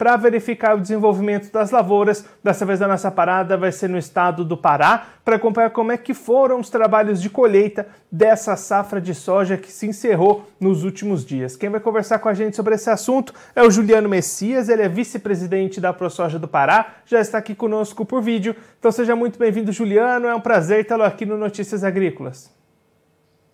para verificar o desenvolvimento das lavouras. Dessa vez a nossa parada vai ser no estado do Pará para acompanhar como é que foram os trabalhos de colheita dessa safra de soja que se encerrou nos últimos dias. Quem vai conversar com a gente sobre esse assunto é o Juliano Messias, ele é vice-presidente da ProSoja do Pará, já está aqui conosco por vídeo. Então seja muito bem-vindo, Juliano. É um prazer tê-lo aqui no Notícias Agrícolas.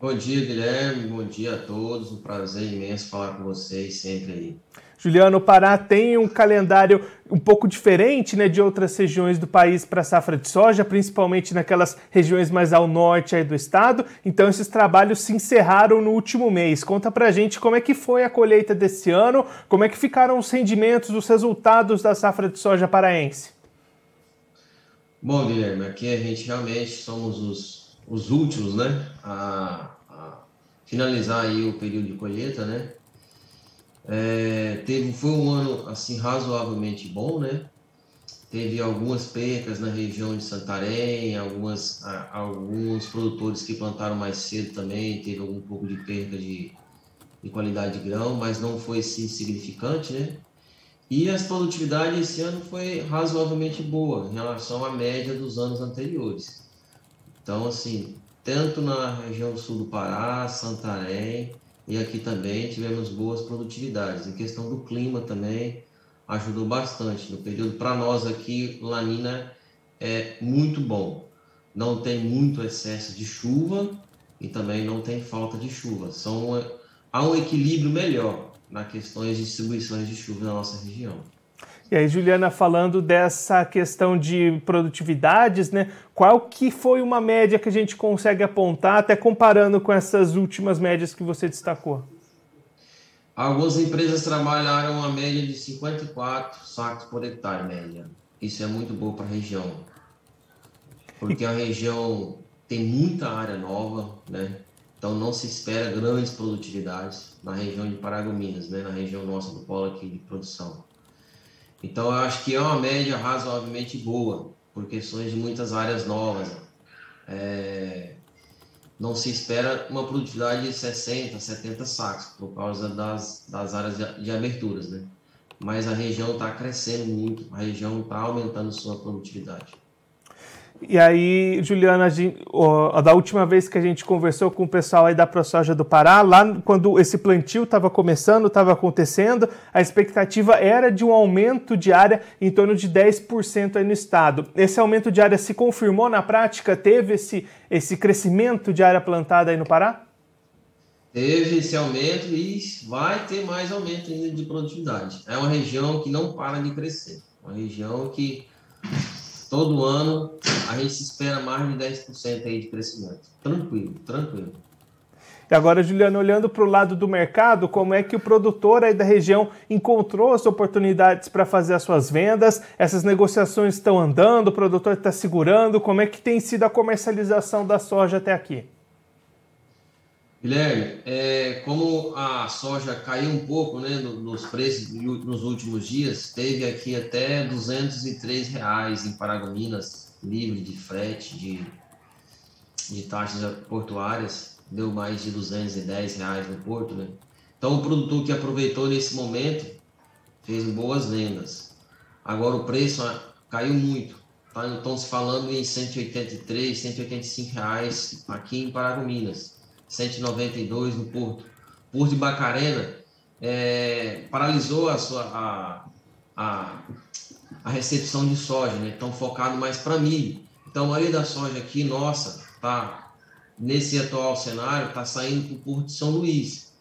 Bom dia, Guilherme. Bom dia a todos. Um prazer imenso falar com vocês sempre aí. Juliano, o Pará tem um calendário um pouco diferente né, de outras regiões do país para a safra de soja, principalmente naquelas regiões mais ao norte aí do estado. Então, esses trabalhos se encerraram no último mês. Conta para gente como é que foi a colheita desse ano, como é que ficaram os rendimentos, os resultados da safra de soja paraense. Bom, Guilherme, aqui a gente realmente somos os, os últimos né, a, a finalizar aí o período de colheita, né? É, teve, foi um ano assim razoavelmente bom, né? Teve algumas percas na região de Santarém, algumas, a, alguns produtores que plantaram mais cedo também, teve algum pouco de perca de, de qualidade de grão, mas não foi assim significante, né? E as produtividades esse ano foi razoavelmente boa em relação à média dos anos anteriores. Então, assim, tanto na região sul do Pará, Santarém, e aqui também tivemos boas produtividades. Em questão do clima também ajudou bastante. No período para nós aqui, Lanina é muito bom. Não tem muito excesso de chuva e também não tem falta de chuva. São, há um equilíbrio melhor nas questões de distribuições de chuva na nossa região. E aí, Juliana, falando dessa questão de produtividades, né? Qual que foi uma média que a gente consegue apontar, até comparando com essas últimas médias que você destacou? Algumas empresas trabalharam uma média de 54 sacos por hectare, média. Isso é muito bom para a região. Porque a região tem muita área nova, né? Então não se espera grandes produtividades na região de Paragominas, né? Na região nossa do polo aqui de produção. Então, eu acho que é uma média razoavelmente boa, por questões de muitas áreas novas. É, não se espera uma produtividade de 60, 70 sacos, por causa das, das áreas de, de aberturas, né? Mas a região está crescendo muito, a região está aumentando sua produtividade. E aí, Juliana, a, da última vez que a gente conversou com o pessoal aí da ProSoja do Pará, lá quando esse plantio estava começando, estava acontecendo, a expectativa era de um aumento de área em torno de 10% aí no estado. Esse aumento de área se confirmou na prática? Teve esse, esse crescimento de área plantada aí no Pará? Teve esse aumento e vai ter mais aumento ainda de produtividade. É uma região que não para de crescer, uma região que todo ano a gente se espera mais de 10% aí de crescimento. Tranquilo, tranquilo. E agora, Juliano, olhando para o lado do mercado, como é que o produtor aí da região encontrou as oportunidades para fazer as suas vendas? Essas negociações estão andando, o produtor está segurando? Como é que tem sido a comercialização da soja até aqui? Guilherme, é, como a soja caiu um pouco né, nos preços nos últimos dias, teve aqui até 203 reais em Paragominas, livre de frete, de, de taxas portuárias, deu mais de 210 reais no porto. Né? Então, o produtor que aproveitou nesse momento fez boas vendas. Agora, o preço caiu muito. Tá? Então, se falando em 183, 185 reais aqui em Paragominas 192 no Porto. Porto de Bacarena é, paralisou a, sua, a, a, a, recepção de soja, né? Estão focado mais para milho. Então, a maioria da soja aqui, nossa, tá nesse atual cenário, está saindo para o Porto de São Luís,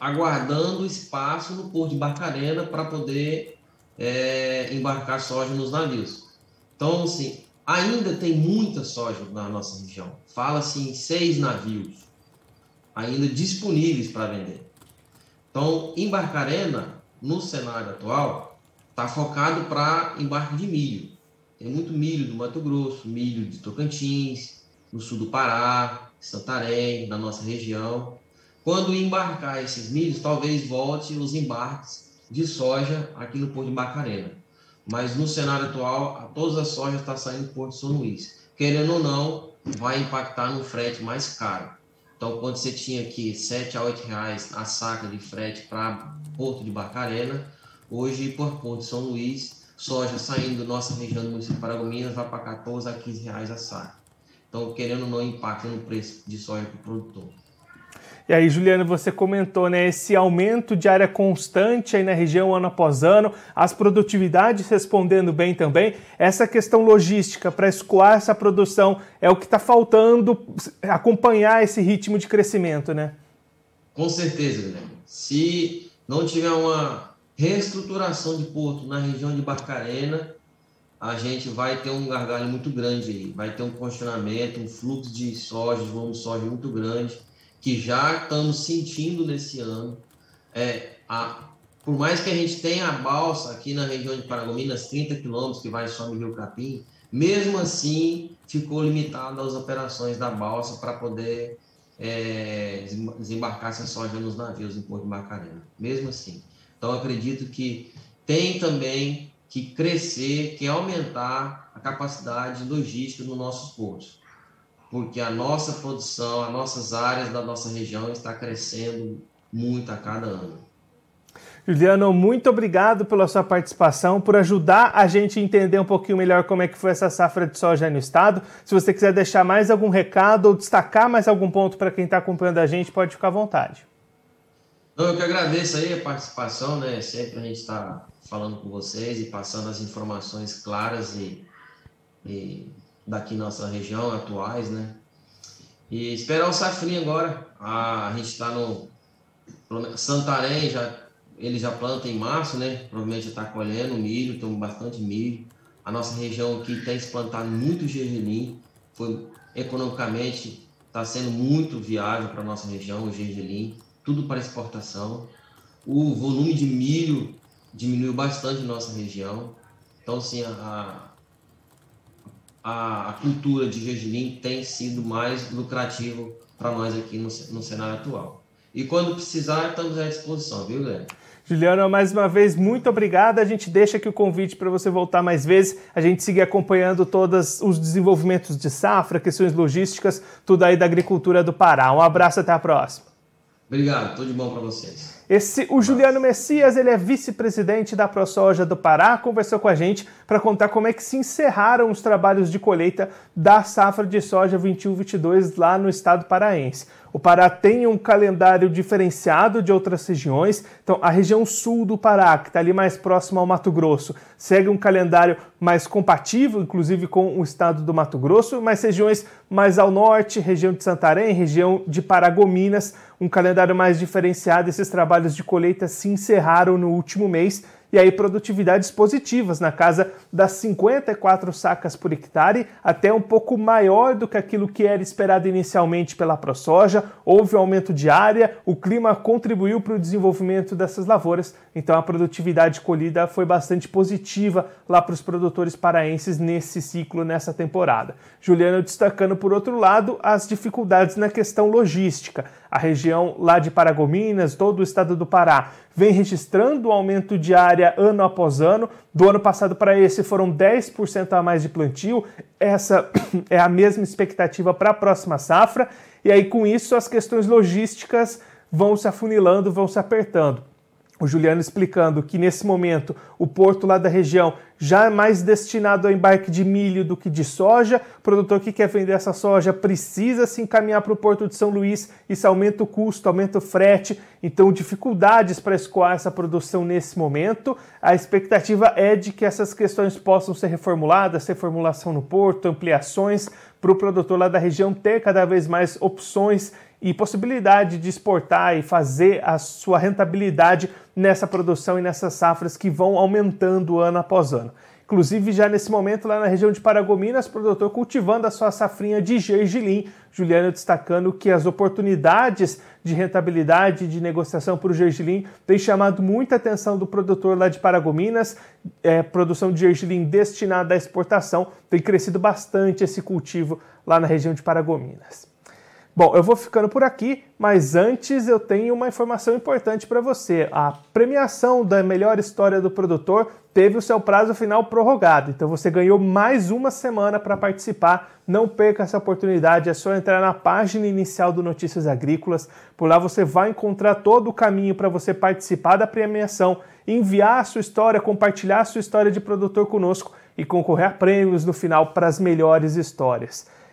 aguardando espaço no Porto de Barcarena para poder é, embarcar soja nos navios. Então, assim, ainda tem muita soja na nossa região. Fala-se em seis navios ainda disponíveis para vender. Então, Embarcarena, no cenário atual, está focado para embarque de milho. Tem muito milho do Mato Grosso, milho de Tocantins, no sul do Pará, Santarém, na nossa região. Quando embarcar esses milhos, talvez volte os embarques de soja aqui no Porto de Barcarena. mas no cenário atual, todas as sojas estão tá saindo do Porto de São Luís. Querendo ou não, vai impactar no frete mais caro. Então, quando você tinha aqui 7 a 8 reais a saca de frete para Porto de Barcarena, hoje por Porto de São Luís, soja saindo da nossa região do município de Paragominas vai para 14 a 15 reais a saca. Então, querendo ou não, impacta no preço de soja para o produtor. E aí, Juliano, você comentou, né, esse aumento de área constante aí na região ano após ano, as produtividades respondendo bem também. Essa questão logística para escoar essa produção é o que está faltando acompanhar esse ritmo de crescimento, né? Com certeza, Guilherme. Se não tiver uma reestruturação de porto na região de Barcarena, a gente vai ter um gargalho muito grande aí. Vai ter um congestionamento, um fluxo de soja, de volume de soja muito grande que já estamos sentindo nesse ano. É, a, por mais que a gente tenha a balsa aqui na região de Paragominas, 30 quilômetros que vai só no Rio Capim, mesmo assim ficou limitado as operações da balsa para poder é, desembarcar essa soja nos navios em Porto de Macarena. Mesmo assim. Então acredito que tem também que crescer, que aumentar a capacidade logística nos nossos portos porque a nossa produção, as nossas áreas da nossa região está crescendo muito a cada ano. Juliano, muito obrigado pela sua participação, por ajudar a gente a entender um pouquinho melhor como é que foi essa safra de soja no estado. Se você quiser deixar mais algum recado ou destacar mais algum ponto para quem está acompanhando a gente, pode ficar à vontade. Eu que agradeço aí a participação, né? Sempre a gente está falando com vocês e passando as informações claras e, e daqui nossa região, atuais, né? E esperar o safrinho agora. A, gente está no Santarém, já, ele já planta em março, né? Provavelmente já está colhendo milho, temos bastante milho. A nossa região aqui tem se plantado muito gergelim, foi economicamente está sendo muito viável para nossa região, o gergelim, tudo para exportação. O volume de milho diminuiu bastante na nossa região. Então, assim, a, a, a cultura de gergelim tem sido mais lucrativo para nós aqui no, no cenário atual. E quando precisar, estamos à disposição, viu, Guilherme? Juliano, mais uma vez, muito obrigado. A gente deixa aqui o convite para você voltar mais vezes, a gente seguir acompanhando todos os desenvolvimentos de safra, questões logísticas, tudo aí da agricultura do Pará. Um abraço, até a próxima. Obrigado, tudo de bom para vocês. Esse, o Juliano Messias, ele é vice-presidente da ProSoja do Pará, conversou com a gente para contar como é que se encerraram os trabalhos de colheita da safra de soja 21-22 lá no estado paraense. O Pará tem um calendário diferenciado de outras regiões. Então, a região sul do Pará, que está ali mais próximo ao Mato Grosso, segue um calendário mais compatível, inclusive com o estado do Mato Grosso, mas regiões mais ao norte, região de Santarém, região de Paragominas, um calendário mais diferenciado. Esses trabalhos de colheita se encerraram no último mês e aí produtividades positivas na casa das 54 sacas por hectare, até um pouco maior do que aquilo que era esperado inicialmente pela ProSoja. Houve um aumento de área, o clima contribuiu para o desenvolvimento dessas lavouras, então a produtividade colhida foi bastante positiva lá para os produtores paraenses nesse ciclo, nessa temporada. Juliano destacando, por outro lado, as dificuldades na questão logística. A região lá de Paragominas, todo o estado do Pará, vem registrando um aumento de área ano após ano. Do ano passado para esse foram 10% a mais de plantio. Essa é a mesma expectativa para a próxima safra. E aí, com isso, as questões logísticas vão se afunilando, vão se apertando o Juliano explicando que nesse momento o porto lá da região já é mais destinado ao embarque de milho do que de soja. O produtor que quer vender essa soja precisa se encaminhar para o porto de São Luís, isso aumenta o custo, aumenta o frete, então dificuldades para escoar essa produção nesse momento. A expectativa é de que essas questões possam ser reformuladas, reformulação no porto, ampliações, para o produtor lá da região ter cada vez mais opções e possibilidade de exportar e fazer a sua rentabilidade nessa produção e nessas safras que vão aumentando ano após ano. Inclusive, já nesse momento, lá na região de Paragominas, produtor cultivando a sua safrinha de gergelim. Juliano destacando que as oportunidades de rentabilidade de negociação para o gergelim têm chamado muita atenção do produtor lá de Paragominas. É, produção de gergelim destinada à exportação tem crescido bastante esse cultivo lá na região de Paragominas. Bom, eu vou ficando por aqui, mas antes eu tenho uma informação importante para você. A premiação da melhor história do produtor teve o seu prazo final prorrogado, então você ganhou mais uma semana para participar. Não perca essa oportunidade, é só entrar na página inicial do Notícias Agrícolas. Por lá você vai encontrar todo o caminho para você participar da premiação, enviar a sua história, compartilhar a sua história de produtor conosco e concorrer a prêmios no final para as melhores histórias.